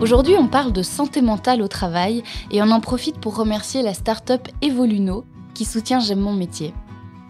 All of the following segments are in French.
Aujourd'hui, on parle de santé mentale au travail et on en profite pour remercier la start-up Evoluno qui soutient J'aime mon métier.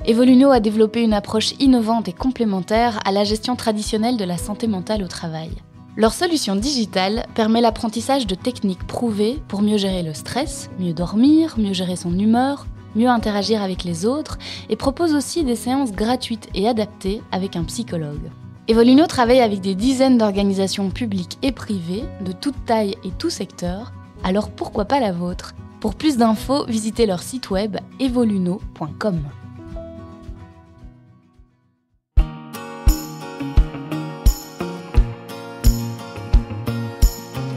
Evoluno a développé une approche innovante et complémentaire à la gestion traditionnelle de la santé mentale au travail. Leur solution digitale permet l'apprentissage de techniques prouvées pour mieux gérer le stress, mieux dormir, mieux gérer son humeur, mieux interagir avec les autres et propose aussi des séances gratuites et adaptées avec un psychologue. Evoluno travaille avec des dizaines d'organisations publiques et privées de toute taille et tout secteur, alors pourquoi pas la vôtre? Pour plus d'infos, visitez leur site web evoluno.com.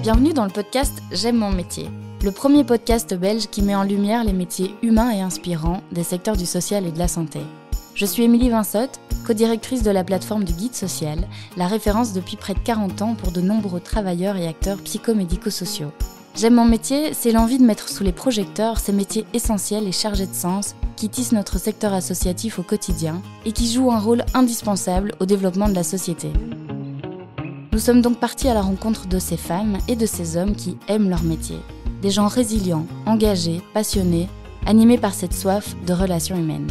Bienvenue dans le podcast J'aime mon métier, le premier podcast belge qui met en lumière les métiers humains et inspirants des secteurs du social et de la santé. Je suis Émilie Vinsotte, co-directrice de la plateforme du Guide Social, la référence depuis près de 40 ans pour de nombreux travailleurs et acteurs psychomédico-sociaux. J'aime mon métier, c'est l'envie de mettre sous les projecteurs ces métiers essentiels et chargés de sens qui tissent notre secteur associatif au quotidien et qui jouent un rôle indispensable au développement de la société. Nous sommes donc partis à la rencontre de ces femmes et de ces hommes qui aiment leur métier. Des gens résilients, engagés, passionnés, animés par cette soif de relations humaines.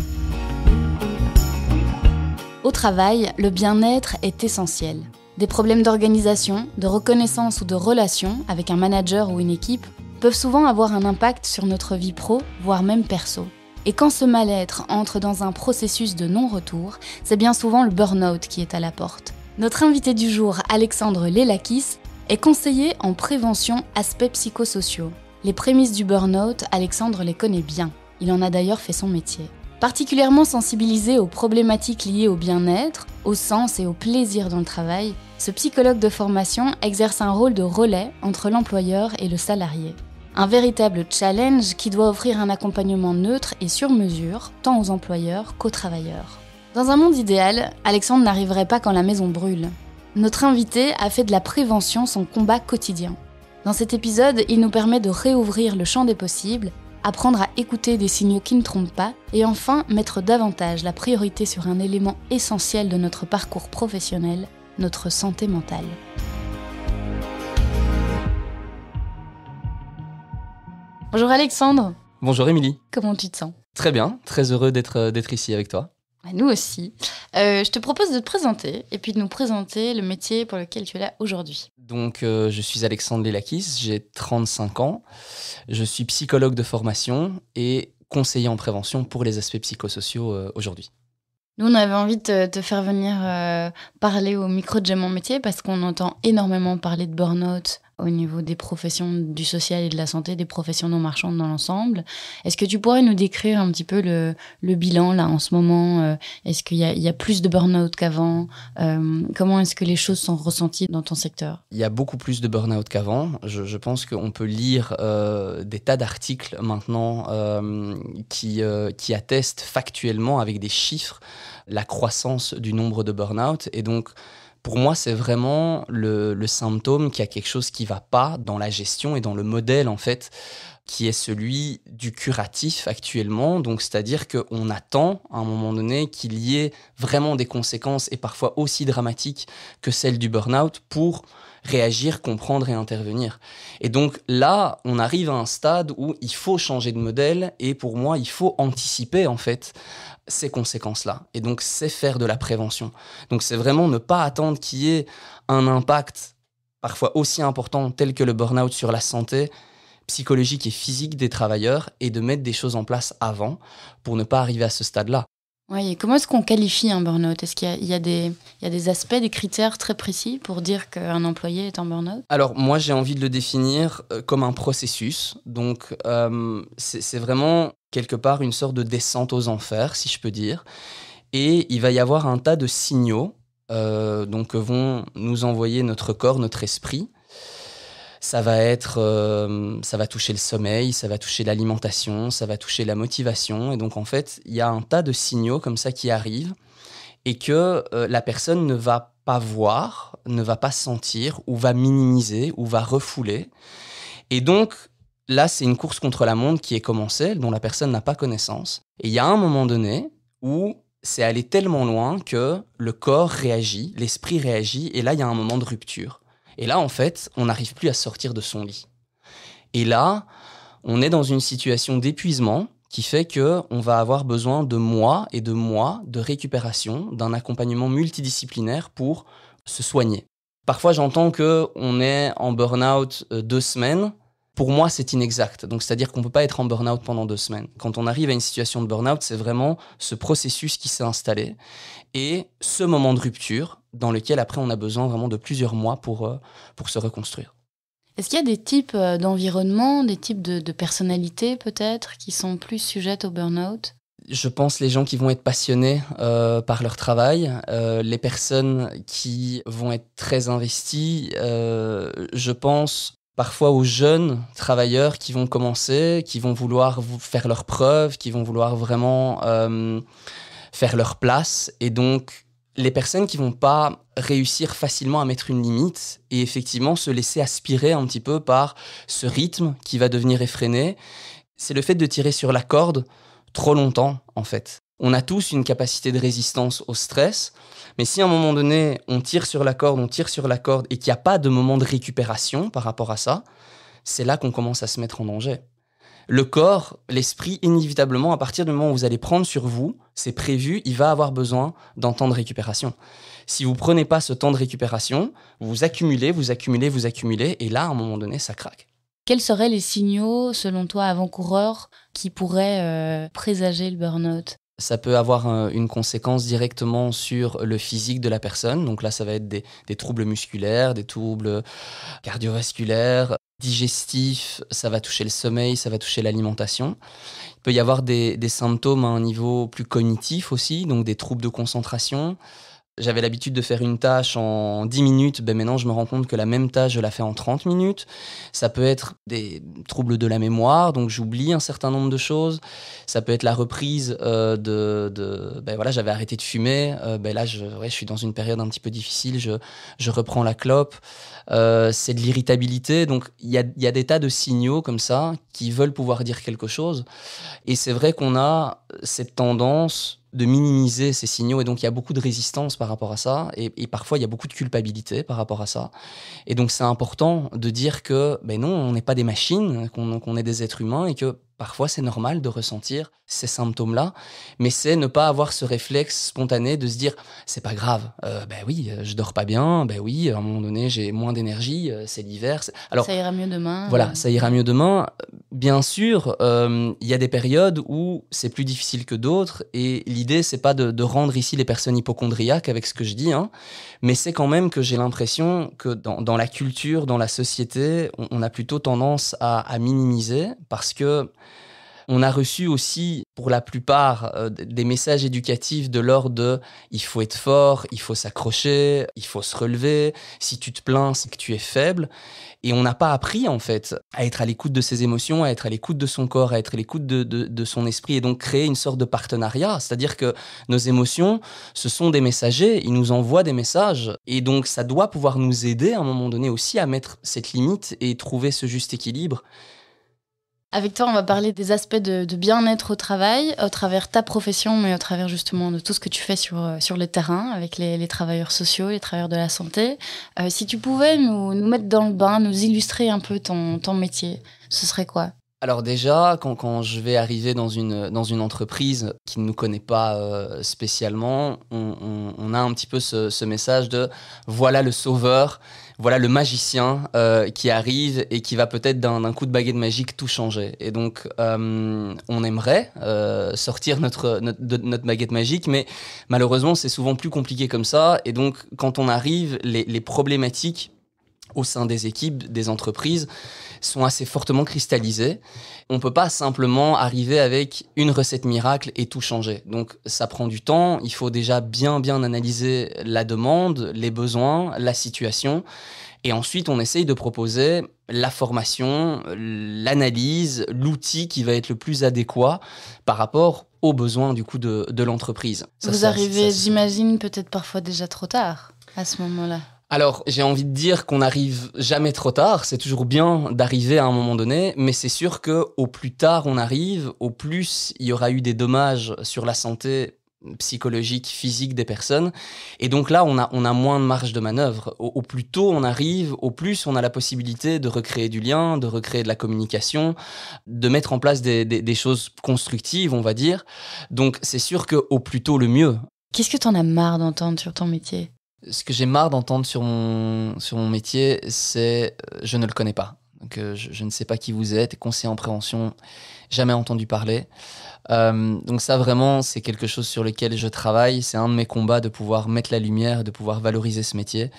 Au travail, le bien-être est essentiel. Des problèmes d'organisation, de reconnaissance ou de relation avec un manager ou une équipe peuvent souvent avoir un impact sur notre vie pro, voire même perso. Et quand ce mal-être entre dans un processus de non-retour, c'est bien souvent le burn-out qui est à la porte. Notre invité du jour, Alexandre Lelakis, est conseiller en prévention aspects psychosociaux. Les prémices du burn-out, Alexandre les connaît bien. Il en a d'ailleurs fait son métier. Particulièrement sensibilisé aux problématiques liées au bien-être, au sens et au plaisir dans le travail, ce psychologue de formation exerce un rôle de relais entre l'employeur et le salarié. Un véritable challenge qui doit offrir un accompagnement neutre et sur mesure, tant aux employeurs qu'aux travailleurs. Dans un monde idéal, Alexandre n'arriverait pas quand la maison brûle. Notre invité a fait de la prévention son combat quotidien. Dans cet épisode, il nous permet de réouvrir le champ des possibles apprendre à écouter des signaux qui ne trompent pas, et enfin mettre davantage la priorité sur un élément essentiel de notre parcours professionnel, notre santé mentale. Bonjour Alexandre. Bonjour Émilie. Comment tu te sens? Très bien, très heureux d'être ici avec toi. Nous aussi. Euh, je te propose de te présenter et puis de nous présenter le métier pour lequel tu es là aujourd'hui. Donc, euh, je suis Alexandre Lelakis, j'ai 35 ans. Je suis psychologue de formation et conseiller en prévention pour les aspects psychosociaux euh, aujourd'hui. Nous, on avait envie de te, faire venir parler au micro de J'aime mon métier parce qu'on entend énormément parler de burn-out au niveau des professions du social et de la santé, des professions non marchandes dans l'ensemble. Est-ce que tu pourrais nous décrire un petit peu le, bilan là en ce moment euh, Est-ce qu'il y, a plus de burn-out qu'avant euh, Comment est-ce que les choses sont ressenties dans ton secteur? Il y a beaucoup plus de burn-out qu'avant. Je, pense qu'on peut lire euh, des tas d'articles maintenant qui, qui attestent factuellement avec des chiffres la croissance du nombre de burn-out. Et donc, pour moi, c'est vraiment le, symptôme qu'il y a quelque chose qui va pas dans la gestion et dans le modèle, en fait, qui est celui du curatif actuellement. Donc, c'est-à-dire qu'on attend, à un moment donné, qu'il y ait vraiment des conséquences, et parfois aussi dramatiques que celles du burn-out, pour réagir, comprendre et intervenir. Et donc là, on arrive à un stade où il faut changer de modèle, et pour moi, il faut anticiper, en fait, ces conséquences-là. Et donc, c'est faire de la prévention. Donc, c'est vraiment ne pas attendre qu'il y ait un impact parfois aussi important tel que le burn-out sur la santé psychologique et physique des travailleurs et de mettre des choses en place avant pour ne pas arriver à ce stade-là. Oui, comment est-ce qu'on qualifie un burn-out? Est-ce qu'il y, a des aspects, des critères très précis pour dire qu'un employé est en burn-out? Alors, moi, j'ai envie de le définir euh, comme un processus. Donc, euh, c'est vraiment quelque part une sorte de descente aux enfers, si je peux dire. Et il va y avoir un tas de signaux euh, donc, que vont nous envoyer notre corps, notre esprit, ça va être, euh, ça va toucher le sommeil, ça va toucher l'alimentation, ça va toucher la motivation. Et donc en fait, il y a un tas de signaux comme ça qui arrivent et que euh, la personne ne va pas voir, ne va pas sentir, ou va minimiser, ou va refouler. Et donc là, c'est une course contre la montre qui est commencée, dont la personne n'a pas connaissance. Et il y a un moment donné où c'est allé tellement loin que le corps réagit, l'esprit réagit, et là, il y a un moment de rupture. Et là, en fait, on n'arrive plus à sortir de son lit. Et là, on est dans une situation d'épuisement qui fait que on va avoir besoin de mois et de mois de récupération, d'un accompagnement multidisciplinaire pour se soigner. Parfois, j'entends que on est en burn-out euh, deux semaines. Pour moi, c'est inexact. Donc, c'est-à-dire qu'on ne peut pas être en burn-out pendant deux semaines. Quand on arrive à une situation de burn-out, c'est vraiment ce processus qui s'est installé et ce moment de rupture dans lequel après on a besoin vraiment de plusieurs mois pour, euh, pour se reconstruire. Est-ce qu'il y a des types euh, d'environnement, des types de, de personnalités peut-être qui sont plus sujettes au burn-out? Je pense les gens qui vont être passionnés euh, par leur travail, euh, les personnes qui vont être très investies. Euh, je pense parfois aux jeunes travailleurs qui vont commencer, qui vont vouloir faire leurs preuves, qui vont vouloir vraiment faire leur place. Et donc, les personnes qui vont pas réussir facilement à mettre une limite et effectivement se laisser aspirer un petit peu par ce rythme qui va devenir effréné, c'est le fait de tirer sur la corde trop longtemps en fait. On a tous une capacité de résistance au stress, mais si à un moment donné on tire sur la corde, on tire sur la corde et qu'il n'y a pas de moment de récupération par rapport à ça, c'est là qu'on commence à se mettre en danger le corps, l'esprit, inévitablement, à partir du moment où vous allez prendre sur vous, c'est prévu, il va avoir besoin d'un temps de récupération. Si vous prenez pas ce temps de récupération, vous accumulez, vous accumulez, vous accumulez, et là, à un moment donné, ça craque. Quels seraient les signaux, selon toi, avant-coureurs, qui pourraient euh, présager le burn-out? Ça peut avoir une conséquence directement sur le physique de la personne. Donc là, ça va être des, troubles musculaires, des troubles cardiovasculaires, digestif, ça va toucher le sommeil, ça va toucher l'alimentation. Il peut y avoir des, symptômes à un niveau plus cognitif aussi, donc des troubles de concentration. J'avais l'habitude de faire une tâche en 10 minutes, ben maintenant je me rends compte que la même tâche, je la fais en 30 minutes. Ça peut être des troubles de la mémoire, donc j'oublie un certain nombre de choses. Ça peut être la reprise euh, de, Ben voilà, j'avais arrêté de fumer, euh, ben là je, je suis dans une période un petit peu difficile, je, je reprends la clope. Euh, c'est de l'irritabilité. Donc il y a, y a, des tas de signaux comme ça qui veulent pouvoir dire quelque chose. Et c'est vrai qu'on a cette tendance de minimiser ces signaux. Et donc il y a beaucoup de résistance par rapport à ça. Et, parfois il y a beaucoup de culpabilité par rapport à ça. Et donc c'est important de dire que ben non on n'est pas des machines qu'on est des êtres humains et que Parfois, c'est normal de ressentir ces symptômes-là, mais c'est ne pas avoir ce réflexe spontané de se dire c'est pas grave, euh, ben oui, euh, je dors pas bien, ben oui, à un moment donné, j'ai moins d'énergie, euh, c'est l'hiver. Alors, ça ira mieux demain. Voilà, ça ira mieux demain. Bien sûr, il y a des périodes où c'est plus difficile que d'autres, et l'idée, c'est pas de, rendre ici les personnes hypochondriaques avec ce que je dis, hein, mais c'est quand même que j'ai l'impression que dans, la culture, dans la société, on, a plutôt tendance à, à minimiser parce que on a reçu aussi, pour la plupart, euh, des messages éducatifs de l'ordre de il faut être fort, il faut s'accrocher, il faut se relever. Si tu te plains, c'est que tu es faible. Et on n'a pas appris, en fait, à être à l'écoute de ses émotions, à être à l'écoute de son corps, à être à l'écoute de, de, son esprit, et donc créer une sorte de partenariat. C'est-à-dire que nos émotions, ce sont des messagers, ils nous envoient des messages. Et donc, ça doit pouvoir nous aider à un moment donné aussi à mettre cette limite et trouver ce juste équilibre. Avec toi, on va parler des aspects de, bien-être au travail, au travers ta profession, mais au travers justement de tout ce que tu fais sur, euh, sur le terrain avec les, travailleurs sociaux, les travailleurs de la santé. Euh, si tu pouvais nous, mettre dans le bain, nous illustrer un peu ton, ton métier, ce serait quoi? Alors déjà, quand, quand, je vais arriver dans une, dans une entreprise qui ne nous connaît pas euh, spécialement, on, a un petit peu ce message de voilà le sauveur voilà le magicien euh, qui arrive et qui va peut-être d'un coup de baguette magique tout changer. Et donc, euh, on aimerait euh, sortir notre, notre, baguette magique, mais malheureusement, c'est souvent plus compliqué comme ça. Et donc, quand on arrive, les, les problématiques au sein des équipes, des entreprises, sont assez fortement cristallisées. On ne peut pas simplement arriver avec une recette miracle et tout changer. Donc ça prend du temps, il faut déjà bien bien analyser la demande, les besoins, la situation. Et ensuite, on essaye de proposer la formation, l'analyse, l'outil qui va être le plus adéquat par rapport aux besoins du coup de, l'entreprise. Vous arrivez, j'imagine, peut-être parfois déjà trop tard à ce moment-là. Alors, j'ai envie de dire qu'on n'arrive jamais trop tard. C'est toujours bien d'arriver à un moment donné, mais c'est sûr que au plus tard on arrive, au plus il y aura eu des dommages sur la santé psychologique, physique des personnes. Et donc là, on a, on a moins de marge de manœuvre. Au, plus tôt on arrive, au plus on a la possibilité de recréer du lien, de recréer de la communication, de mettre en place des, des, choses constructives, on va dire. Donc c'est sûr qu'au plus tôt, le mieux. Qu'est-ce que tu en as marre d'entendre sur ton métier? Ce que j'ai marre d'entendre sur mon, sur mon métier, c'est euh, je ne le connais pas. Donc, euh, je, ne sais pas qui vous êtes, conseiller en prévention, jamais entendu parler. Euh, donc ça vraiment, c'est quelque chose sur lequel je travaille. C'est un de mes combats de pouvoir mettre la lumière, de pouvoir valoriser ce métier.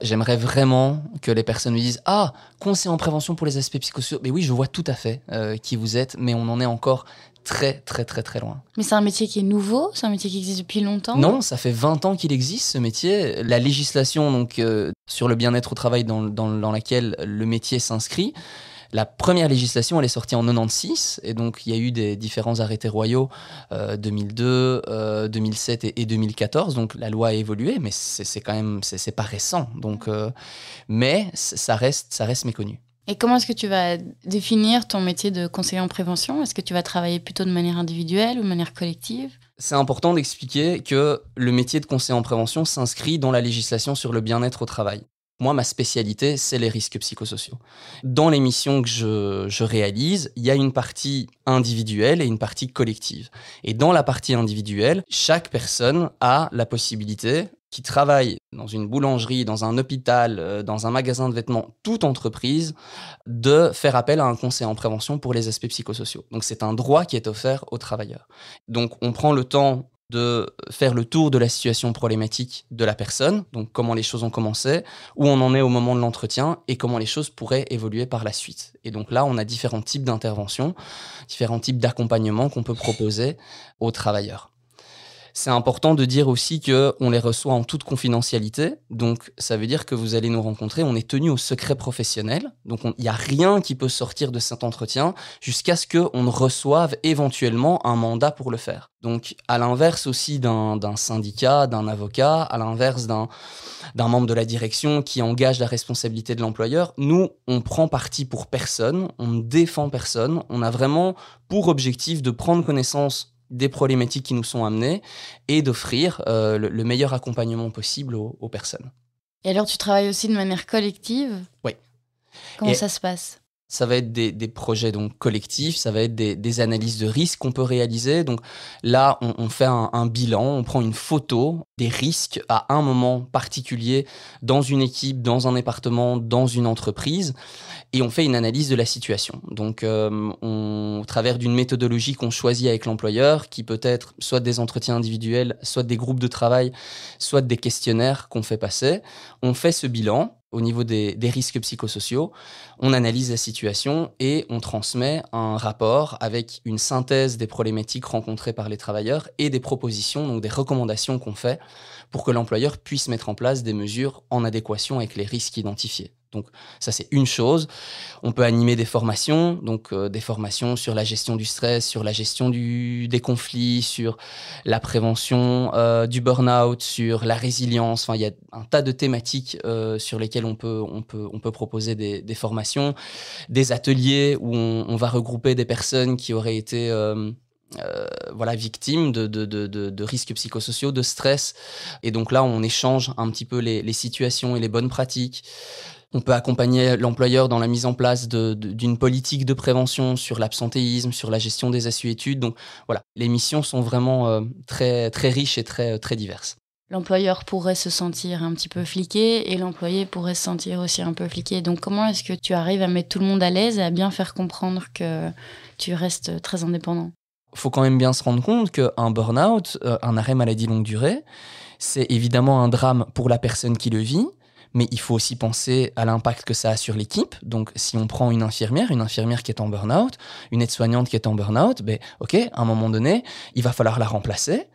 J'aimerais vraiment que les personnes me disent Ah, conseiller en prévention pour les aspects psychosociaux. Mais oui, je vois tout à fait qui vous êtes, mais on en est encore très très très très loin. Mais c'est un métier qui est nouveau, c'est un métier qui existe depuis longtemps Non, ça fait 20 ans qu'il existe ce métier. La législation donc euh, sur le bien-être au travail dans, dans, dans laquelle le métier s'inscrit, la première législation, elle est sortie en 96, et donc il y a eu des différents arrêtés royaux 2002, euh, 2007 euh, et, 2014. Donc la loi a évolué, mais c'est quand même, c'est pas récent. Donc, euh, mais ça reste, ça reste méconnu. Et comment est-ce que tu vas définir ton métier de conseiller en prévention? Est-ce que tu vas travailler plutôt de manière individuelle ou de manière collective? C'est important d'expliquer que le métier de conseiller en prévention s'inscrit dans la législation sur le bien-être au travail. Moi, ma spécialité, c'est les risques psychosociaux. Dans les missions que je, réalise, il y a une partie individuelle et une partie collective. Et dans la partie individuelle, chaque personne a la possibilité, qui travaille dans une boulangerie, dans un hôpital, euh, dans un magasin de vêtements, toute entreprise, de faire appel à un conseil en prévention pour les aspects psychosociaux. Donc c'est un droit qui est offert aux travailleurs. Donc on prend le temps de faire le tour de la situation problématique de la personne, donc comment les choses ont commencé, où on en est au moment de l'entretien et comment les choses pourraient évoluer par la suite. Et donc là, on a différents types d'interventions, différents types d'accompagnement qu'on peut proposer aux travailleurs. C'est important de dire aussi que on les reçoit en toute confidentialité. Donc, ça veut dire que vous allez nous rencontrer. On est tenu au secret professionnel. Donc, il n'y a rien qui peut sortir de cet entretien jusqu'à ce qu'on reçoive éventuellement un mandat pour le faire. Donc, à l'inverse aussi d'un syndicat, d'un avocat, à l'inverse d'un membre de la direction qui engage la responsabilité de l'employeur, nous, on prend parti pour personne, on ne défend personne. On a vraiment pour objectif de prendre connaissance des problématiques qui nous sont amenées et d'offrir euh, le, meilleur accompagnement possible aux, personnes. Et alors, tu travailles aussi de manière collective? Oui. Comment ça se passe? Ça va être des, projets donc collectifs, ça va être des, analyses de risques qu'on peut réaliser. Donc là, on, fait un, bilan, on prend une photo des risques à un moment particulier dans une équipe, dans un département, dans une entreprise, et on fait une analyse de la situation. Donc euh, au travers d'une méthodologie qu'on choisit avec l'employeur, qui peut être soit des entretiens individuels, soit des groupes de travail, soit des questionnaires qu'on fait passer, on fait ce bilan au niveau des, risques psychosociaux, on analyse la situation et on transmet un rapport avec une synthèse des problématiques rencontrées par les travailleurs et des propositions, donc des recommandations qu'on fait pour que l'employeur puisse mettre en place des mesures en adéquation avec les risques identifiés. Donc ça c'est une chose. On peut animer des formations, donc euh, des formations sur la gestion du stress, sur la gestion du, des conflits, sur la prévention euh, du burn-out, sur la résilience. Enfin il y a un tas de thématiques euh, sur lesquelles on peut, on peut, on peut proposer des, formations, des ateliers où on, va regrouper des personnes qui auraient été voilà, victimes de, de, de, risques psychosociaux, de stress. Et donc là, on échange un petit peu les situations et les bonnes pratiques. On peut accompagner l'employeur dans la mise en place d'une politique de prévention sur l'absentéisme, sur la gestion des assuétudes. Donc voilà, les missions sont vraiment euh, très, très riches et très, très diverses. L'employeur pourrait se sentir un petit peu fliqué et l'employé pourrait se sentir aussi un peu fliqué. Donc comment est-ce que tu arrives à mettre tout le monde à l'aise et à bien faire comprendre que tu restes très indépendant? Il faut quand même bien se rendre compte qu'un burn-out, euh, un arrêt maladie longue durée, c'est évidemment un drame pour la personne qui le vit, mais il faut aussi penser à l'impact que ça a sur l'équipe. Donc, si on prend une infirmière, une infirmière qui est en burn-out, une aide-soignante qui est en burn-out, ben, ok, à un moment donné, il va falloir la remplacer.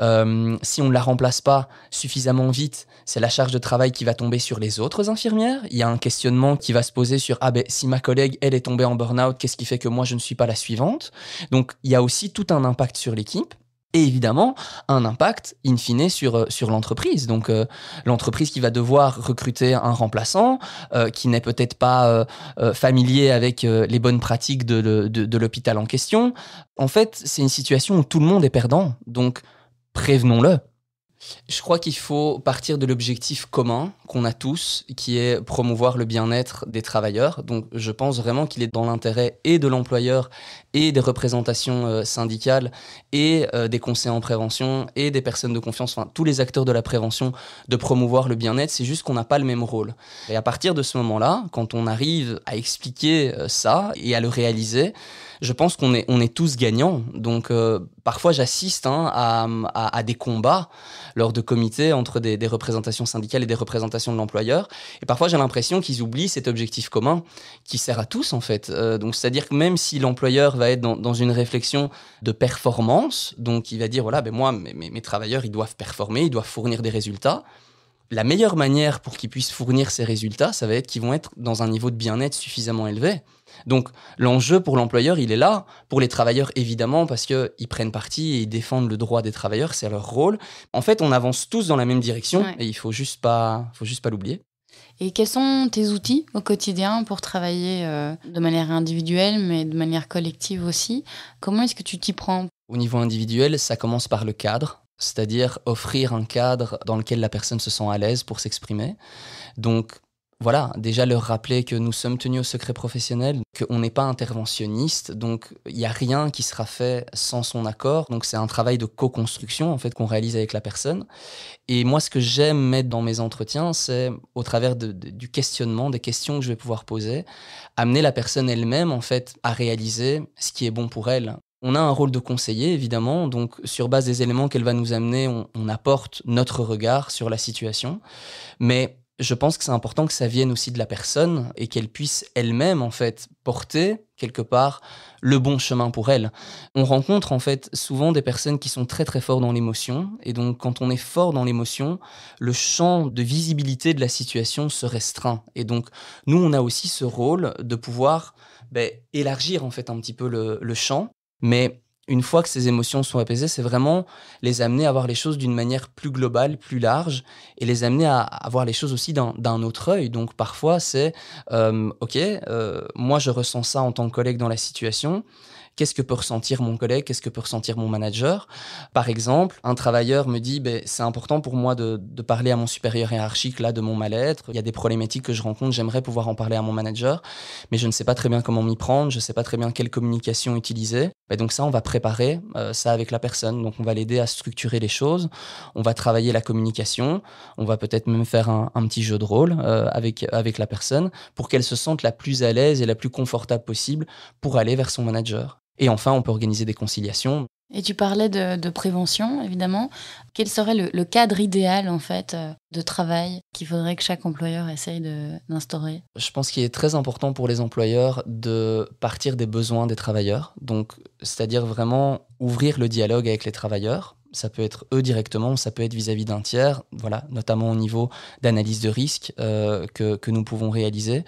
Euh, si on ne la remplace pas suffisamment vite, c'est la charge de travail qui va tomber sur les autres infirmières. Il y a un questionnement qui va se poser sur ah ben si ma collègue elle est tombée en burn-out, qu'est-ce qui fait que moi je ne suis pas la suivante? Donc il y a aussi tout un impact sur l'équipe et évidemment un impact in fine sur, euh, sur l'entreprise. Donc euh, l'entreprise qui va devoir recruter un remplaçant euh, qui n'est peut-être pas familier avec les bonnes pratiques de, de, de l'hôpital en question. En fait, c'est une situation où tout le monde est perdant. Donc prévenons-le. Je crois qu'il faut partir de l'objectif commun qu'on a tous, qui est promouvoir le bien-être des travailleurs. Donc je pense vraiment qu'il est dans l'intérêt et de l'employeur et des représentations euh, syndicales et euh, des conseils en prévention et des personnes de confiance, enfin tous les acteurs de la prévention, de promouvoir le bien-être. C'est juste qu'on n'a pas le même rôle. Et à partir de ce moment-là, quand on arrive à expliquer euh, ça et à le réaliser, je pense qu'on est, on est tous gagnants. Donc parfois j'assiste hein, à, des combats lors de comités entre des, représentations syndicales et des représentations de l'employeur. Et parfois j'ai l'impression qu'ils oublient cet objectif commun qui sert à tous en fait. Euh, donc c'est-à-dire que même si l'employeur va être dans, dans, une réflexion de performance, donc il va dire voilà ben moi mes, mes travailleurs ils doivent performer, ils doivent fournir des résultats la meilleure manière pour qu'ils puissent fournir ces résultats, ça va être qu'ils vont être dans un niveau de bien-être suffisamment élevé. Donc l'enjeu pour l'employeur, il est là. Pour les travailleurs, évidemment, parce qu'ils prennent parti et ils défendent le droit des travailleurs, c'est leur rôle. En fait, on avance tous dans la même direction et il faut juste pas, faut juste pas l'oublier. Et quels sont tes outils au quotidien pour travailler euh, de manière individuelle, mais de manière collective aussi? Comment est-ce que tu t'y prends? Au niveau individuel, ça commence par le cadre c'est-à-dire offrir un cadre dans lequel la personne se sent à l'aise pour s'exprimer. Donc voilà, déjà leur rappeler que nous sommes tenus au secret professionnel, qu'on n'est pas interventionniste, donc il n'y a rien qui sera fait sans son accord. Donc c'est un travail de co-construction en fait qu'on réalise avec la personne. Et moi, ce que j'aime mettre dans mes entretiens, c'est au travers du questionnement, des questions que je vais pouvoir poser, amener la personne elle-même en fait à réaliser ce qui est bon pour elle. On a un rôle de conseiller, évidemment, donc sur base des éléments qu'elle va nous amener, on, apporte notre regard sur la situation. Mais je pense que c'est important que ça vienne aussi de la personne et qu'elle puisse elle-même, en fait, porter quelque part le bon chemin pour elle. On rencontre en fait souvent des personnes qui sont très très forts dans l'émotion et donc quand on est fort dans l'émotion, le champ de visibilité de la situation se restreint et donc nous on a aussi ce rôle de pouvoir ben, élargir en fait un petit peu le champ mais une fois que ces émotions sont apaisées, c'est vraiment les amener à voir les choses d'une manière plus globale, plus large, et les amener à, voir les choses aussi d'un autre œil. Donc parfois, c'est, euh, OK, euh, moi je ressens ça en tant que collègue dans la situation, qu'est-ce que peut ressentir mon collègue, qu'est-ce que peut ressentir mon manager. Par exemple, un travailleur me dit, ben, c'est important pour moi de, parler à mon supérieur hiérarchique là de mon mal-être. Il y a des problématiques que je rencontre, j'aimerais pouvoir en parler à mon manager, mais je ne sais pas très bien comment m'y prendre, je ne sais pas très bien quelle communication utiliser. Et donc ça, on va préparer euh, ça avec la personne. Donc on va l'aider à structurer les choses, on va travailler la communication, on va peut-être même faire un, petit jeu de rôle euh, avec, avec la personne pour qu'elle se sente la plus à l'aise et la plus confortable possible pour aller vers son manager. Et enfin, on peut organiser des conciliations. Et tu parlais de, prévention, évidemment. Quel serait le, cadre idéal, en fait, euh, de travail qu'il faudrait que chaque employeur essaye d'instaurer? Je pense qu'il est très important pour les employeurs de partir des besoins des travailleurs. Donc, c'est-à-dire vraiment ouvrir le dialogue avec les travailleurs ça peut être eux directement, ça peut être vis-à-vis d'un tiers, voilà, notamment au niveau d'analyse de risque euh, que, nous pouvons réaliser.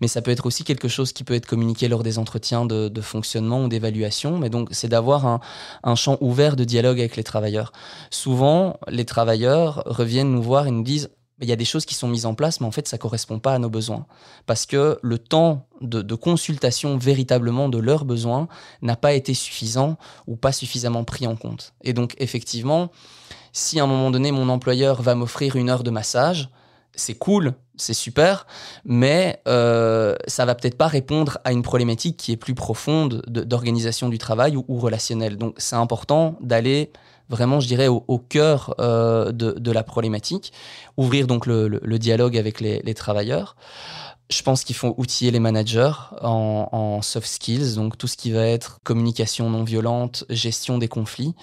Mais ça peut être aussi quelque chose qui peut être communiqué lors des entretiens de, fonctionnement ou d'évaluation. Mais donc, c'est d'avoir un, champ ouvert de dialogue avec les travailleurs. Souvent, les travailleurs reviennent nous voir et nous disent il y a des choses qui sont mises en place, mais en fait, ça ne correspond pas à nos besoins. Parce que le temps de, consultation véritablement de leurs besoins n'a pas été suffisant ou pas suffisamment pris en compte. Et donc, effectivement, si à un moment donné, mon employeur va m'offrir une heure de massage, c'est cool, c'est super, mais euh, ça va peut-être pas répondre à une problématique qui est plus profonde d'organisation du travail ou, ou relationnelle. Donc, c'est important d'aller vraiment, je dirais, au, cœur euh, de, la problématique, ouvrir donc le, dialogue avec les, travailleurs. Je pense qu'il faut outiller les managers en, soft skills, donc tout ce qui va être communication non violente, gestion des conflits.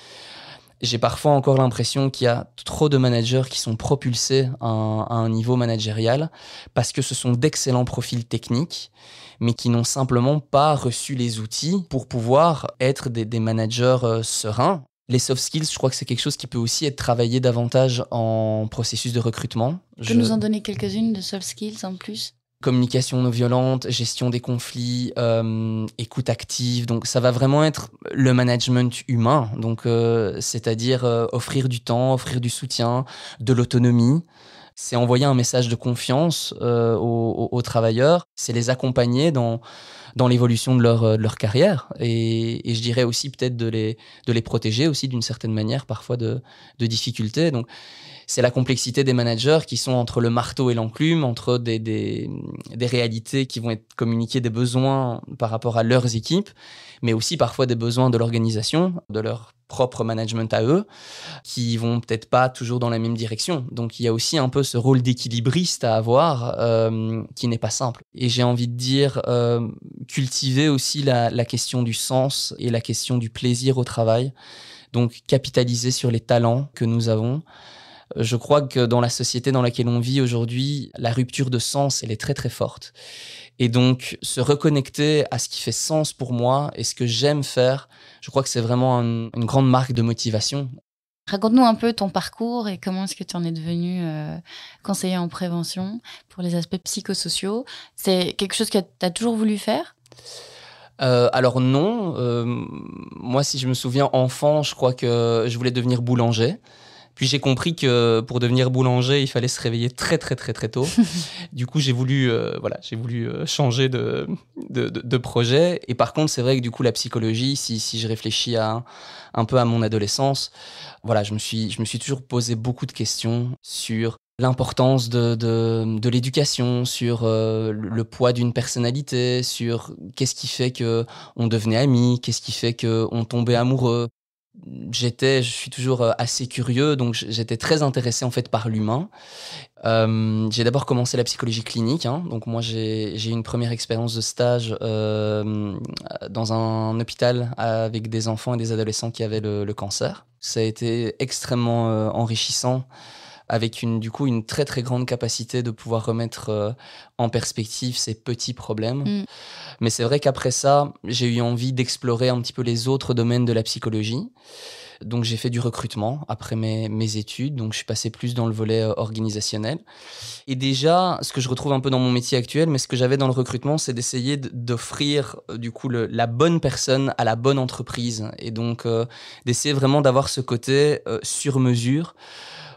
J'ai parfois encore l'impression qu'il y a trop de managers qui sont propulsés à un, niveau managérial parce que ce sont d'excellents profils techniques, mais qui n'ont simplement pas reçu les outils pour pouvoir être des, managers euh, sereins les soft skills, je crois que c'est quelque chose qui peut aussi être travaillé davantage en processus de recrutement. Tu peux nous en donner quelques-unes de soft skills en plus? Communication non violente, gestion des conflits, euh, écoute active. Donc ça va vraiment être le management humain. Donc euh, c'est-à-dire euh, offrir du temps, offrir du soutien, de l'autonomie. C'est envoyer un message de confiance euh, aux, travailleurs, c'est les accompagner dans, dans l'évolution de leur, de leur carrière et, et je dirais aussi peut-être de les, de les protéger aussi d'une certaine manière parfois de, de difficultés. Donc c'est la complexité des managers qui sont entre le marteau et l'enclume, entre des, des, des, réalités qui vont être communiquées, des besoins par rapport à leurs équipes, mais aussi parfois des besoins de l'organisation, de leur propre management à eux, qui vont peut-être pas toujours dans la même direction. Donc il y a aussi un peu ce rôle d'équilibriste à avoir euh, qui n'est pas simple. Et j'ai envie de dire euh, cultiver aussi la, la question du sens et la question du plaisir au travail. Donc capitaliser sur les talents que nous avons je crois que dans la société dans laquelle on vit aujourd'hui, la rupture de sens, elle est très très forte. Et donc, se reconnecter à ce qui fait sens pour moi et ce que j'aime faire, je crois que c'est vraiment une grande marque de motivation. Raconte-nous un peu ton parcours et comment est-ce que tu en es devenu euh, conseiller en prévention pour les aspects psychosociaux. C'est quelque chose que tu as toujours voulu faire? Euh, alors non, euh, moi si je me souviens enfant, je crois que je voulais devenir boulanger. Puis j'ai compris que pour devenir boulanger, il fallait se réveiller très très très très tôt. du coup, j'ai voulu euh, voilà, j'ai voulu euh, changer de, de, de, projet. Et par contre, c'est vrai que du coup, la psychologie, si, si je réfléchis à un peu à mon adolescence, voilà, je me suis je me suis toujours posé beaucoup de questions sur l'importance de, de, de l'éducation, sur euh, le poids d'une personnalité, sur qu'est-ce qui fait que on devenait amis, qu'est-ce qui fait que on tombait amoureux j'étais, je suis toujours euh, assez curieux, donc j'étais très intéressé en fait par l'humain. Euh, j'ai d'abord commencé la psychologie clinique, hein, donc moi j'ai eu une première expérience de stage euh, dans un hôpital avec des enfants et des adolescents qui avaient le, cancer. Ça a été extrêmement enrichissant avec une, du coup une très très grande capacité de pouvoir remettre euh, en perspective ces petits problèmes. Mm. Mais c'est vrai qu'après ça, j'ai eu envie d'explorer un petit peu les autres domaines de la psychologie. Donc j'ai fait du recrutement après mes, mes, études, donc je suis passé plus dans le volet euh, organisationnel. Et déjà, ce que je retrouve un peu dans mon métier actuel, mais ce que j'avais dans le recrutement, c'est d'essayer d'offrir euh, du coup le, la bonne personne à la bonne entreprise, et donc d'essayer vraiment d'avoir ce côté sur mesure.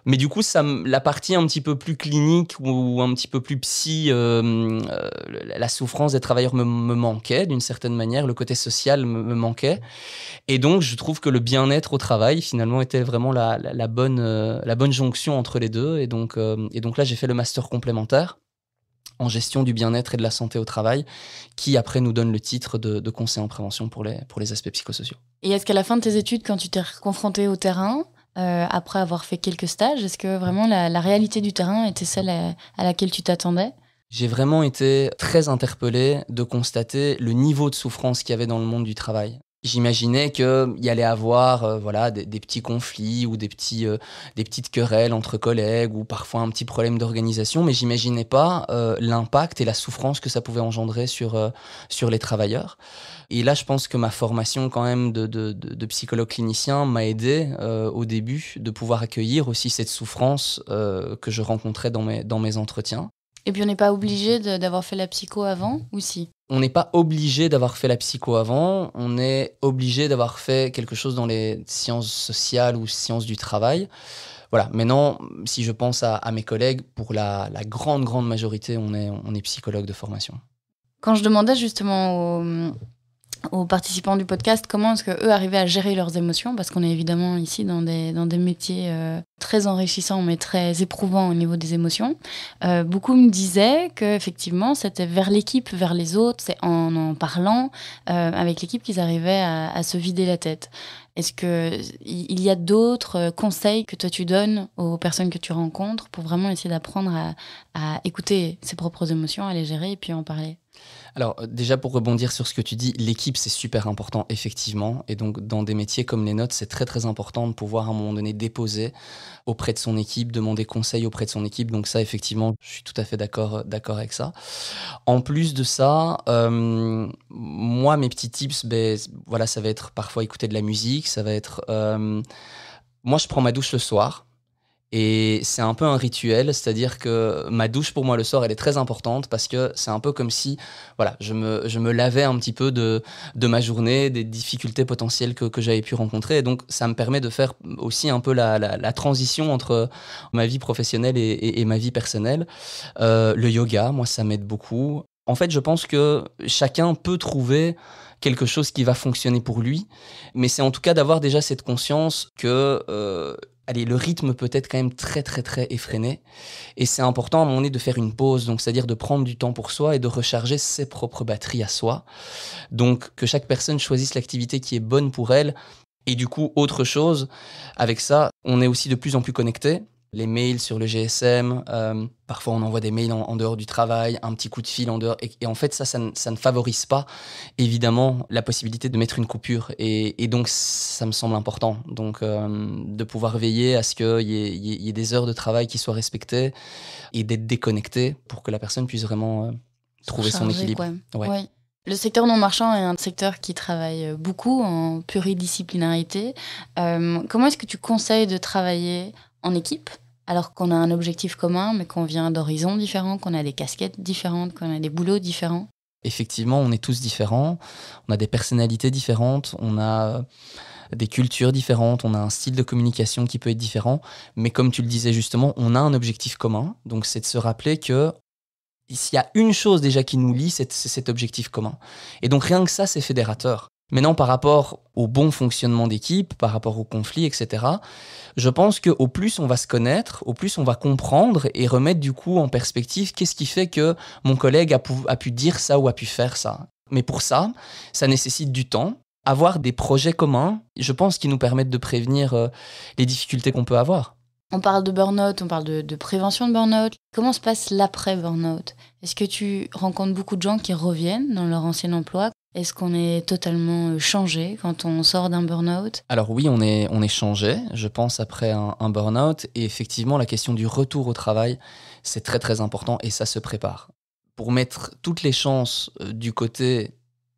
Mais du coup, ça, la partie un petit peu plus clinique ou un petit peu plus psy, euh, euh, la souffrance des travailleurs me, manquait d'une certaine manière, le côté social me, manquait. Et donc, je trouve que le bien-être au travail, finalement, était vraiment la, euh, bonne jonction entre les deux. Et donc, là, j'ai fait le master complémentaire en gestion du bien-être et de la santé au travail, qui après nous donne le titre de, de conseil en prévention pour les, pour les aspects psychosociaux. Et est-ce qu'à la fin de tes études, quand tu t'es confronté au terrain, euh, après avoir fait quelques stages Est-ce que vraiment la, réalité du terrain était celle à, laquelle tu t'attendais? J'ai vraiment été très interpellé de constater le niveau de souffrance qu'il y avait dans le monde du travail. J'imaginais qu'il y allait avoir euh, voilà des, petits conflits ou des petits euh, des petites querelles entre collègues ou parfois un petit problème d'organisation, mais j'imaginais pas l'impact et la souffrance que ça pouvait engendrer sur sur les travailleurs. Et là, je pense que ma formation quand même de, de, de, psychologue clinicien m'a aidé euh, au début de pouvoir accueillir aussi cette souffrance euh, que je rencontrais dans mes, dans mes entretiens. Et puis on n'est pas obligé d'avoir fait la psycho avant ou si? On n'est pas obligé d'avoir fait la psycho avant, on est obligé d'avoir fait quelque chose dans les sciences sociales ou sciences du travail. Voilà, maintenant, si je pense à, à mes collègues, pour la, la, grande, grande majorité, on est, on est psychologue de formation. Quand je demandais justement aux, aux participants du podcast comment est-ce qu'eux arrivaient à gérer leurs émotions, parce qu'on est évidemment ici dans des, dans des métiers euh, très enrichissants, mais très éprouvants au niveau des émotions. Euh, beaucoup me disaient qu'effectivement, c'était vers l'équipe, vers les autres, c'est en en parlant euh, avec l'équipe qu'ils arrivaient à, se vider la tête. Est-ce qu'il y a d'autres conseils que toi tu donnes aux personnes que tu rencontres pour vraiment essayer d'apprendre à, à écouter ses propres émotions, à les gérer et puis en parler? Alors euh, déjà pour rebondir sur ce que tu dis, l'équipe c'est super important effectivement. Et donc dans des métiers comme les notes, c'est très très important de pouvoir à un moment donné déposer auprès de son équipe, demander conseil auprès de son équipe. Donc ça effectivement, je suis tout à fait d'accord euh, avec ça. En plus de ça, euh, moi mes petits tips, ben, voilà, ça va être parfois écouter de la musique, ça va être... moi je prends ma douche le soir. Et c'est un peu un rituel, c'est-à-dire que ma douche pour moi le soir, elle est très importante parce que c'est un peu comme si voilà, je, me, je me lavais un petit peu de, de ma journée, des difficultés potentielles que, j'avais pu rencontrer. Et donc ça me permet de faire aussi un peu la, la, transition entre ma vie professionnelle et, et, ma vie personnelle. Euh, le yoga, moi, ça m'aide beaucoup. En fait, je pense que chacun peut trouver quelque chose qui va fonctionner pour lui, mais c'est en tout cas d'avoir déjà cette conscience que euh, allez, le rythme peut être quand même très très très effréné. Et c'est important à un moment donné de faire une pause, donc c'est-à-dire de prendre du temps pour soi et de recharger ses propres batteries à soi. Donc que chaque personne choisisse l'activité qui est bonne pour elle. Et du coup, autre chose, avec ça, on est aussi de plus en plus connecté les mails sur le GSM. Euh, parfois, on envoie des mails en, dehors du travail, un petit coup de fil en dehors. Et, en fait, ça, ça ne, favorise pas, évidemment, la possibilité de mettre une coupure. Et, donc, ça me semble important. Donc, euh, de pouvoir veiller à ce qu'il y, ait des heures de travail qui soient respectées et d'être déconnecté pour que la personne puisse vraiment euh, trouver son équilibre. Le secteur non marchand est un secteur qui travaille beaucoup en pluridisciplinarité. comment est-ce que tu conseilles de travailler en équipe? Alors qu'on a un objectif commun, mais qu'on vient d'horizons différents, qu'on a des casquettes différentes, qu'on a des boulots différents. Effectivement, on est tous différents, on a des personnalités différentes, on a des cultures différentes, on a un style de communication qui peut être différent, mais comme tu le disais justement, on a un objectif commun, donc c'est de se rappeler que s'il y a une chose déjà qui nous lie, c'est cet objectif commun. Et donc rien que ça, c'est fédérateur. Maintenant, par rapport au bon fonctionnement d'équipe, par rapport aux conflits, etc., je pense qu'au plus on va se connaître, au plus on va comprendre et remettre du coup en perspective qu'est-ce qui fait que mon collègue a pu, dire ça ou a pu faire ça. Mais pour ça, ça nécessite du temps. Avoir des projets communs, je pense, qui nous permettent de prévenir euh, les difficultés qu'on peut avoir. On parle de burn-out, on parle de, de prévention de burn-out. Comment se passe l'après burn-out Est-ce que tu rencontres beaucoup de gens qui reviennent dans leur ancien emploi? Est-ce qu'on est totalement euh, changé quand on sort d'un burn-out? Alors oui, on est, on changé, je pense, après un, un burn-out. Et effectivement, la question du retour au travail, c'est très très important et ça se prépare. Pour mettre toutes les chances euh, du côté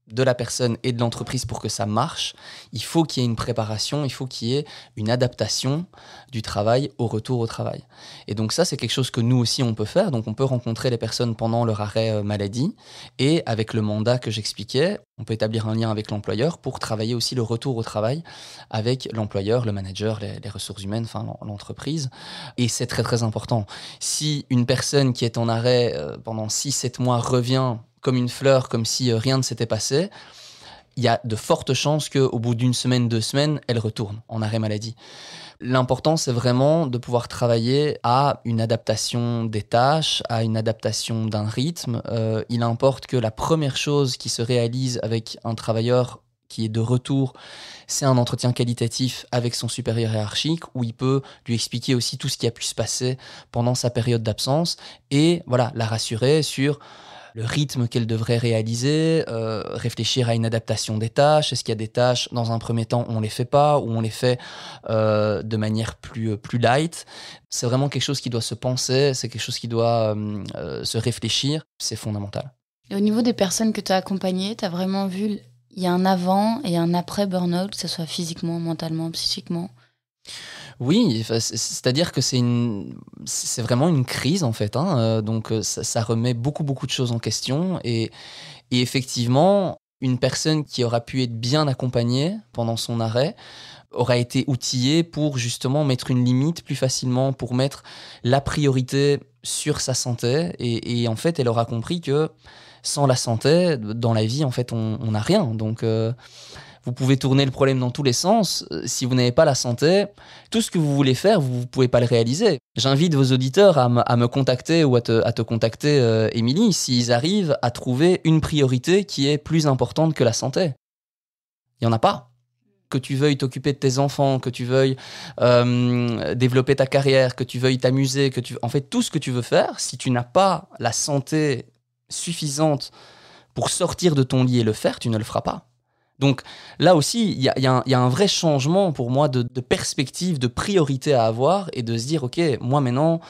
de la personne et de l'entreprise pour que ça marche, il faut qu'il y ait une préparation, il faut qu'il y ait une adaptation du travail au retour au travail. Et donc ça, c'est quelque chose que nous aussi, on peut faire. Donc on peut rencontrer les personnes pendant leur arrêt euh, maladie et avec le mandat que j'expliquais, on peut établir un lien avec l'employeur pour travailler aussi le retour au travail avec l'employeur, le manager, les, ressources humaines, enfin l'entreprise. Et c'est très très important. Si une personne qui est en arrêt euh, pendant 6-7 mois revient comme une fleur, comme si euh, rien ne s'était passé, il y a de fortes chances qu'au bout d'une semaine, deux semaines, elle retourne en arrêt maladie. L'important, c'est vraiment de pouvoir travailler à une adaptation des tâches, à une adaptation d'un rythme. Euh, il importe que la première chose qui se réalise avec un travailleur qui est de retour, c'est un entretien qualitatif avec son supérieur hiérarchique où il peut lui expliquer aussi tout ce qui a pu se passer pendant sa période d'absence et voilà, la rassurer sur le rythme qu'elle devrait réaliser, euh, réfléchir à une adaptation des tâches. Est-ce qu'il y a des tâches, dans un premier temps, on ne les fait pas ou on les fait euh, de manière plus, euh, plus light? C'est vraiment quelque chose qui doit se penser, c'est quelque chose qui doit se réfléchir. C'est fondamental. Et au niveau des personnes que tu as accompagnées, tu as vraiment vu, il y a un avant et un après burn-out, que ce soit physiquement, mentalement, psychiquement? Oui, c'est-à-dire que c'est vraiment une crise en fait. Hein. Euh, donc euh, ça, remet beaucoup beaucoup de choses en question et, et, effectivement, une personne qui aura pu être bien accompagnée pendant son arrêt aura été outillée pour justement mettre une limite plus facilement, pour mettre la priorité sur sa santé et, en fait, elle aura compris que sans la santé, dans la vie, en fait, on n'a rien. Donc euh, vous pouvez tourner le problème dans tous les sens. Euh, si vous n'avez pas la santé, tout ce que vous voulez faire, vous ne pouvez pas le réaliser. J'invite vos auditeurs à, me contacter ou à te, contacter, euh, Émilie, s'ils arrivent à trouver une priorité qui est plus importante que la santé. Il n'y en a pas. Que tu veuilles t'occuper de tes enfants, que tu veuilles euh, développer ta carrière, que tu veuilles t'amuser, que tu... En fait, tout ce que tu veux faire, si tu n'as pas la santé suffisante pour sortir de ton lit et le faire, tu ne le feras pas. Donc là aussi, il y a, un vrai changement pour moi de, perspective, de priorité à avoir et de se dire, ok, moi maintenant,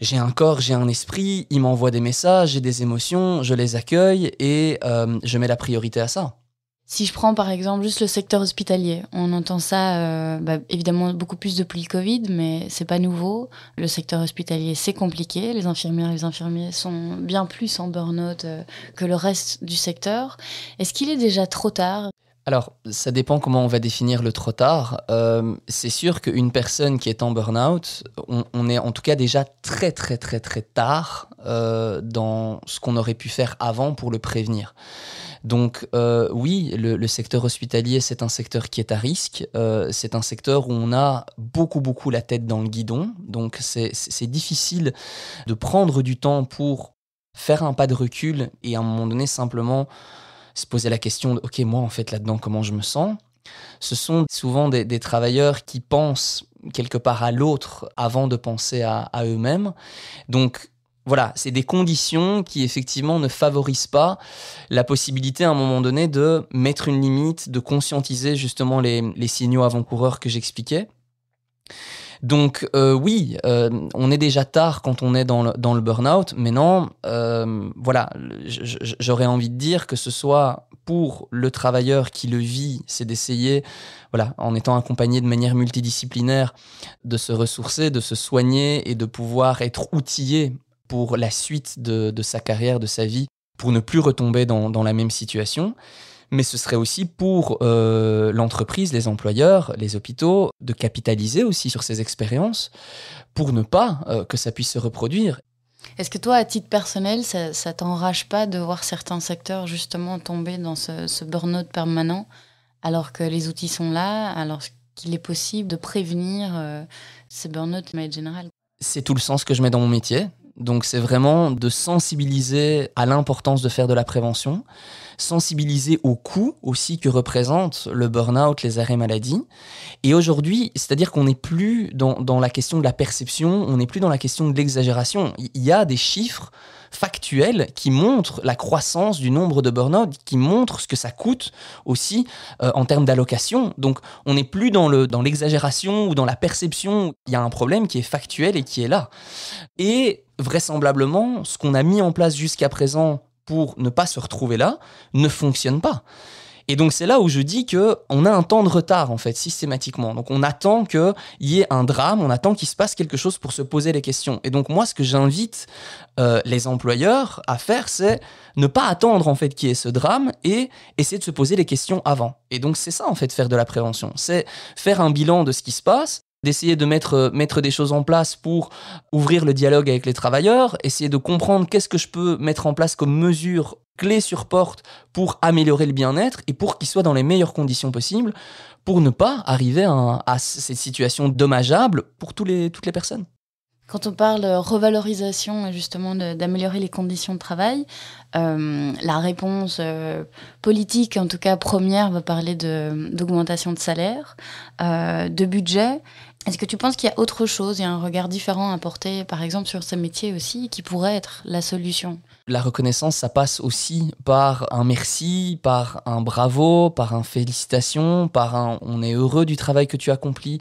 j'ai un corps, j'ai un esprit, il m'envoie des messages, j'ai des émotions, je les accueille et euh, je mets la priorité à ça. Si je prends par exemple juste le secteur hospitalier, on entend ça euh, bah, évidemment beaucoup plus depuis le Covid, mais c'est pas nouveau. Le secteur hospitalier, c'est compliqué. Les infirmières et les infirmiers sont bien plus en burn-out euh, que le reste du secteur. Est-ce qu'il est déjà trop tard? Alors, ça dépend comment on va définir le trop tard. Euh, c'est sûr qu'une personne qui est en burn-out, on, est en tout cas déjà très très très très tard dans ce qu'on aurait pu faire avant pour le prévenir. Donc euh, oui, le, secteur hospitalier, c'est un secteur qui est à risque. c'est un secteur où on a beaucoup beaucoup la tête dans le guidon. Donc c'est difficile de prendre du temps pour faire un pas de recul et à un moment donné simplement se poser la question de, OK, moi, en fait, là-dedans, comment je me sens? Ce sont souvent des, travailleurs qui pensent quelque part à l'autre avant de penser à, eux-mêmes. Donc, voilà, c'est des conditions qui effectivement ne favorisent pas la possibilité à un moment donné de mettre une limite, de conscientiser justement les, signaux avant-coureurs que j'expliquais. Donc euh, oui, euh, on est déjà tard quand on est dans le, dans burn-out, mais non, euh, voilà, j'aurais envie de dire que ce soit pour le travailleur qui le vit, c'est d'essayer, voilà, en étant accompagné de manière multidisciplinaire, de se ressourcer, de se soigner et de pouvoir être outillé pour la suite de, sa carrière, de sa vie, pour ne plus retomber dans, dans la même situation mais ce serait aussi pour euh, l'entreprise, les employeurs, les hôpitaux, de capitaliser aussi sur ces expériences pour ne pas euh, que ça puisse se reproduire. Est-ce que toi, à titre personnel, ça, ça t'enrage pas de voir certains secteurs justement tomber dans ce, burn-out permanent alors que les outils sont là, alors qu'il est possible de prévenir euh, ces burn-out mais général C'est tout le sens que je mets dans mon métier. Donc c'est vraiment de sensibiliser à l'importance de faire de la prévention, sensibiliser au coût aussi que représente le burn-out, les arrêts maladie. Et aujourd'hui, c'est-à-dire qu'on n'est plus dans, dans, la question de la perception, on n'est plus dans la question de l'exagération. Il y a des chiffres factuels qui montrent la croissance du nombre de burn-out, qui montrent ce que ça coûte aussi euh, en termes d'allocation. Donc on n'est plus dans le dans l'exagération ou dans la perception. Il y a un problème qui est factuel et qui est là. Et vraisemblablement, ce qu'on a mis en place jusqu'à présent pour ne pas se retrouver là ne fonctionne pas. Et donc c'est là où je dis que on a un temps de retard en fait systématiquement. Donc on attend qu'il y ait un drame, on attend qu'il se passe quelque chose pour se poser les questions. Et donc moi ce que j'invite euh, les employeurs à faire, c'est ne pas attendre en fait qu'il y ait ce drame et essayer de se poser les questions avant. Et donc c'est ça en fait faire de la prévention, c'est faire un bilan de ce qui se passe d'essayer de mettre, euh, mettre des choses en place pour ouvrir le dialogue avec les travailleurs, essayer de comprendre qu'est-ce que je peux mettre en place comme mesures clés sur porte pour améliorer le bien-être et pour qu'il soit dans les meilleures conditions possibles pour ne pas arriver à, à cette situation dommageable pour tous les, toutes les personnes. Quand on parle revalorisation, justement, d'améliorer les conditions de travail, euh, la réponse euh, politique, en tout cas première, va parler d'augmentation de, salaire, euh, de budget. Est-ce que tu penses qu'il y a autre chose, il y a un regard différent à porter, par exemple, sur ce métier aussi, qui pourrait être la solution? La reconnaissance, ça passe aussi par un merci, par un bravo, par un félicitations, par un on est heureux du travail que tu accomplis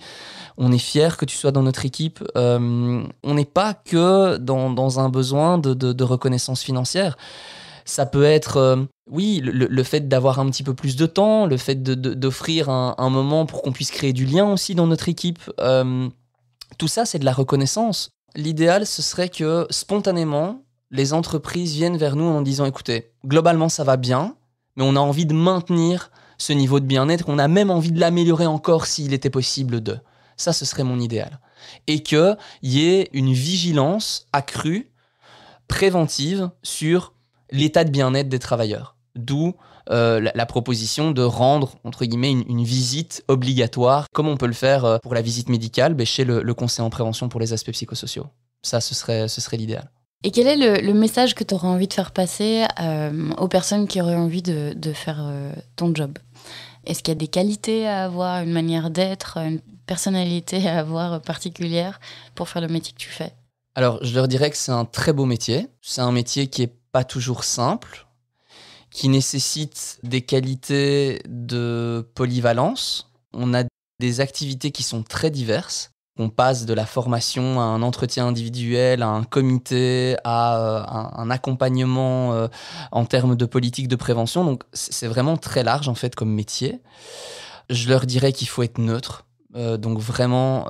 on est fier que tu sois dans notre équipe. Euh, on n'est pas que dans, un besoin de, reconnaissance financière. Ça peut être, euh, oui, le, fait d'avoir un petit peu plus de temps, le fait d'offrir un, moment pour qu'on puisse créer du lien aussi dans notre équipe. Euh, tout ça, c'est de la reconnaissance. L'idéal, ce serait que spontanément, les entreprises viennent vers nous en disant, écoutez, globalement, ça va bien, mais on a envie de maintenir ce niveau de bien-être, on a même envie de l'améliorer encore s'il était possible de. Ça, ce serait mon idéal. Et qu'il y ait une vigilance accrue, préventive, sur l'état de bien-être des travailleurs. D'où euh, la, proposition de rendre, entre guillemets, une, visite obligatoire, comme on peut le faire euh, pour la visite médicale, ben, chez le, conseil en prévention pour les aspects psychosociaux. Ça, ce serait, ce serait l'idéal. Et quel est le, message que tu aurais envie de faire passer euh, aux personnes qui auraient envie de faire ton job? Est-ce qu'il y a des qualités à avoir, une manière d'être, une personnalité à avoir particulière pour faire le métier que tu fais? Alors, je leur dirais que c'est un très beau métier. C'est un métier qui est pas toujours simple, qui nécessite des qualités de polyvalence. On a des activités qui sont très diverses. On passe de la formation à un entretien individuel, à un comité, à euh, un, accompagnement euh, en termes de politique de prévention. Donc c'est vraiment très large en fait comme métier. Je leur dirais qu'il faut être neutre. Euh, donc vraiment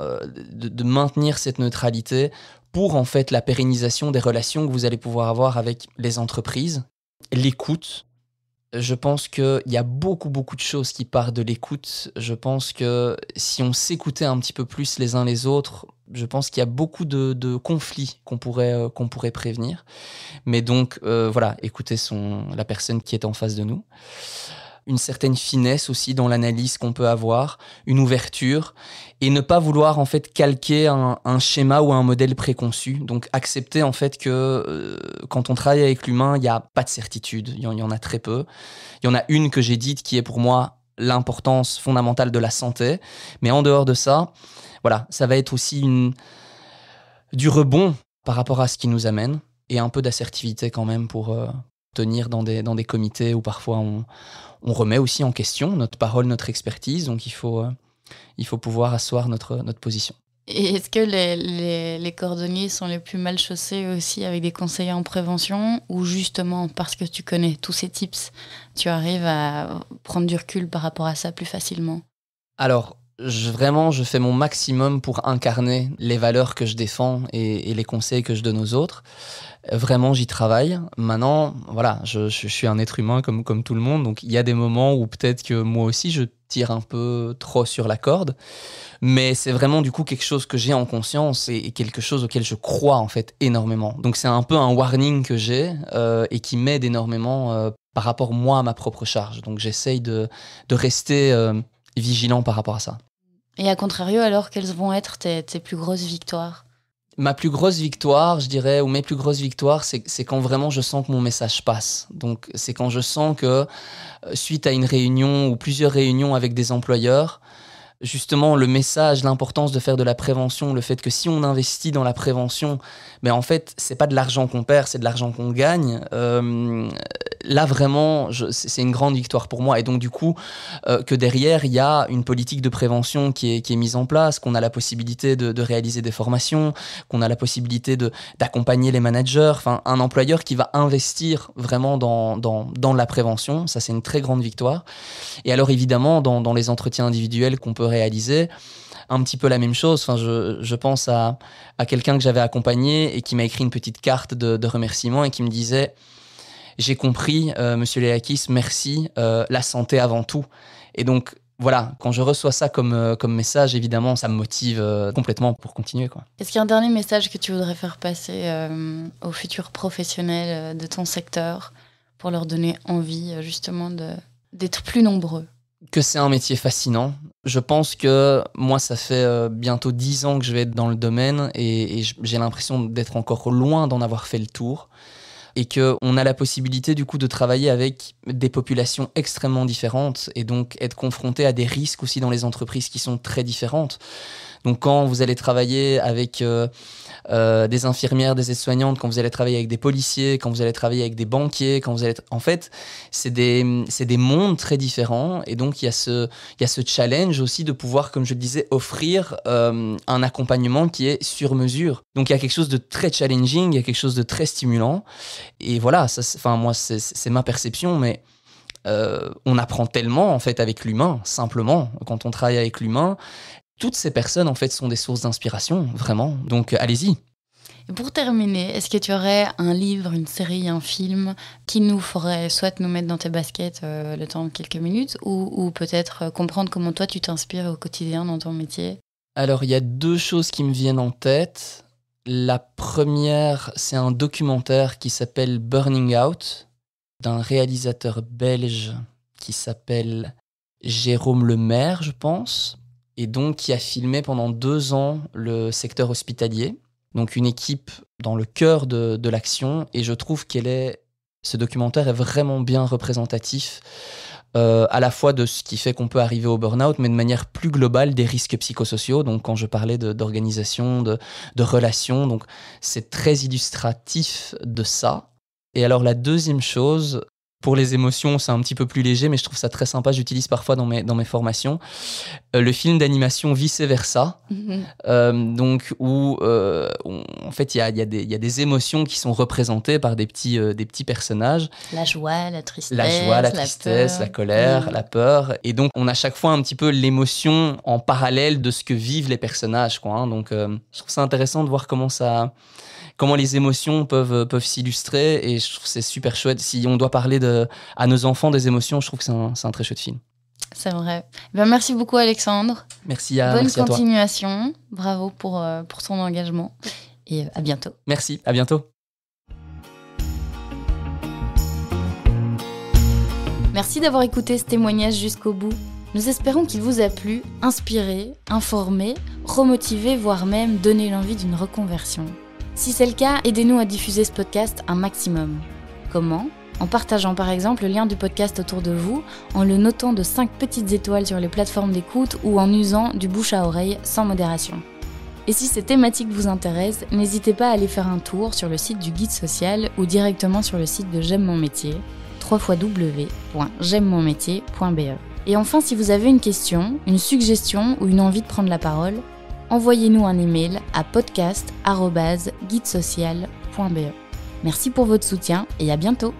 de, de, maintenir cette neutralité pour en fait la pérennisation des relations que vous allez pouvoir avoir avec les entreprises. L'écoute, je pense qu'il y a beaucoup, beaucoup de choses qui partent de l'écoute. Je pense que si on s'écoutait un petit peu plus les uns les autres, je pense qu'il y a beaucoup de, conflits qu'on pourrait, euh, pourrait prévenir. Mais donc, euh, voilà, écouter la personne qui est en face de nous une certaine finesse aussi dans l'analyse qu'on peut avoir, une ouverture, et ne pas vouloir en fait calquer un, schéma ou un modèle préconçu. Donc accepter en fait que euh, quand on travaille avec l'humain, il n'y a pas de certitude, il y, en a très peu. Il y en a une que j'ai dite qui est pour moi l'importance fondamentale de la santé, mais en dehors de ça, voilà, ça va être aussi une, du rebond par rapport à ce qui nous amène et un peu d'assertivité quand même pour euh, tenir dans des, dans des comités où parfois on, on remet aussi en question notre parole, notre expertise. Donc il faut, euh, il faut pouvoir asseoir notre, notre position. Et est-ce que les, les, cordonniers sont les plus mal chaussés aussi avec des conseillers en prévention ou justement parce que tu connais tous ces tips, tu arrives à prendre du recul par rapport à ça plus facilement? Alors, je, vraiment, je fais mon maximum pour incarner les valeurs que je défends et, les conseils que je donne aux autres. Vraiment, j'y travaille. Maintenant, voilà, je, suis un être humain comme, comme tout le monde, donc il y a des moments où peut-être que moi aussi je tire un peu trop sur la corde, mais c'est vraiment du coup quelque chose que j'ai en conscience et, quelque chose auquel je crois en fait énormément. Donc c'est un peu un warning que j'ai euh, et qui m'aide énormément euh, par rapport moi à ma propre charge. Donc j'essaye de, de rester euh, vigilant par rapport à ça. Et à contrario, alors, quelles vont être tes, plus grosses victoires? Ma plus grosse victoire, je dirais, ou mes plus grosses victoires, c'est quand vraiment je sens que mon message passe. Donc, c'est quand je sens que, euh, suite à une réunion ou plusieurs réunions avec des employeurs, justement le message, l'importance de faire de la prévention, le fait que si on investit dans la prévention, mais en fait c'est pas de l'argent qu'on perd, c'est de l'argent qu'on gagne. Euh, là vraiment, c'est une grande victoire pour moi. Et donc du coup, euh, que derrière il y a une politique de prévention qui est, mise en place, qu'on a la possibilité de, réaliser des formations, qu'on a la possibilité d'accompagner les managers, enfin un employeur qui va investir vraiment dans, la prévention, ça c'est une très grande victoire. Et alors évidemment dans, les entretiens individuels qu'on peut réaliser un petit peu la même chose. Enfin, je, pense à, quelqu'un que j'avais accompagné et qui m'a écrit une petite carte de remerciement et qui me disait J'ai compris, euh, monsieur Léakis, merci, euh, la santé avant tout. Et donc, voilà, quand je reçois ça comme, euh, comme message, évidemment, ça me motive complètement pour continuer. Est-ce qu'il y a un dernier message que tu voudrais faire passer aux futurs professionnels de ton secteur pour leur donner envie, justement, d'être plus nombreux? Que c'est un métier fascinant. Je pense que moi, ça fait euh, bientôt dix ans que je vais être dans le domaine et, j'ai l'impression d'être encore loin d'en avoir fait le tour. Et qu'on a la possibilité du coup de travailler avec des populations extrêmement différentes et donc être confronté à des risques aussi dans les entreprises qui sont très différentes. Donc quand vous allez travailler avec euh, euh, des infirmières, des aides-soignantes, quand vous allez travailler avec des policiers, quand vous allez travailler avec des banquiers, quand vous allez... En fait, c'est des, des mondes très différents. Et donc, il y, a ce, y a ce challenge aussi de pouvoir, comme je le disais, offrir euh, un accompagnement qui est sur mesure. Donc, il y a quelque chose de très challenging, il y a quelque chose de très stimulant. Et voilà, ça, enfin, moi, c'est, ma perception, mais... On apprend tellement en fait avec l'humain, simplement, quand on travaille avec l'humain. Toutes ces personnes, en fait, sont des sources d'inspiration, vraiment. Donc, allez-y. pour terminer, est-ce que tu aurais un livre, une série, un film qui nous ferait soit nous mettre dans tes baskets euh, le temps de quelques minutes, ou, peut-être euh, comprendre comment toi tu t'inspires au quotidien dans ton métier? Alors, il y a deux choses qui me viennent en tête. La première, c'est un documentaire qui s'appelle Burning Out, d'un réalisateur belge qui s'appelle Jérôme Lemaire, je pense et donc qui a filmé pendant deux ans le secteur hospitalier. Donc une équipe dans le cœur de, de l'action et je trouve qu'elle est ce documentaire est vraiment bien représentatif euh, à la fois de ce qui fait qu'on peut arriver au burn-out, mais de manière plus globale des risques psychosociaux. Donc, quand je parlais d'organisation, de, de, relations, donc c'est très illustratif de ça. Et alors, la deuxième chose, pour les émotions, c'est un petit peu plus léger, mais je trouve ça très sympa. J'utilise parfois dans mes, dans mes formations. Euh, le film d'animation Vice Versa, mhm. euh, donc où, euh, en fait il y a, y, a y a, des émotions qui sont représentées par des petits, des petits personnages. La joie, la tristesse. La joie, la tristesse, la, colère, la peur. Et donc on a chaque fois un petit peu l'émotion en parallèle de ce que vivent les personnages. Quoi, hein. Donc je trouve ça intéressant de voir comment ça comment les émotions peuvent, peuvent s'illustrer. Et je trouve c'est super chouette. Si on doit parler de, à nos enfants des émotions, je trouve que c'est un, un, très chouette film. C'est vrai. Ben, merci beaucoup, Alexandre. Merci à, Bonne merci continuation. Bravo pour, euh, pour ton engagement. Et à bientôt. Merci. À bientôt. Merci d'avoir écouté ce témoignage jusqu'au bout. Nous espérons qu'il vous a plu, inspiré, informé, remotivé, voire même donné l'envie d'une reconversion. Si c'est le cas, aidez-nous à diffuser ce podcast un maximum. Comment? En partageant par exemple le lien du podcast autour de vous, en le notant de 5 petites étoiles sur les plateformes d'écoute ou en usant du bouche à oreille sans modération. Et si ces thématiques vous intéressent, n'hésitez pas à aller faire un tour sur le site du guide social ou directement sur le site de J'aime mon métier, www.j'aime-mon-métier.be. Et enfin, si vous avez une question, une suggestion ou une envie de prendre la parole, envoyez-nous un email à podcast.guidesocial.be. Merci pour votre soutien et à bientôt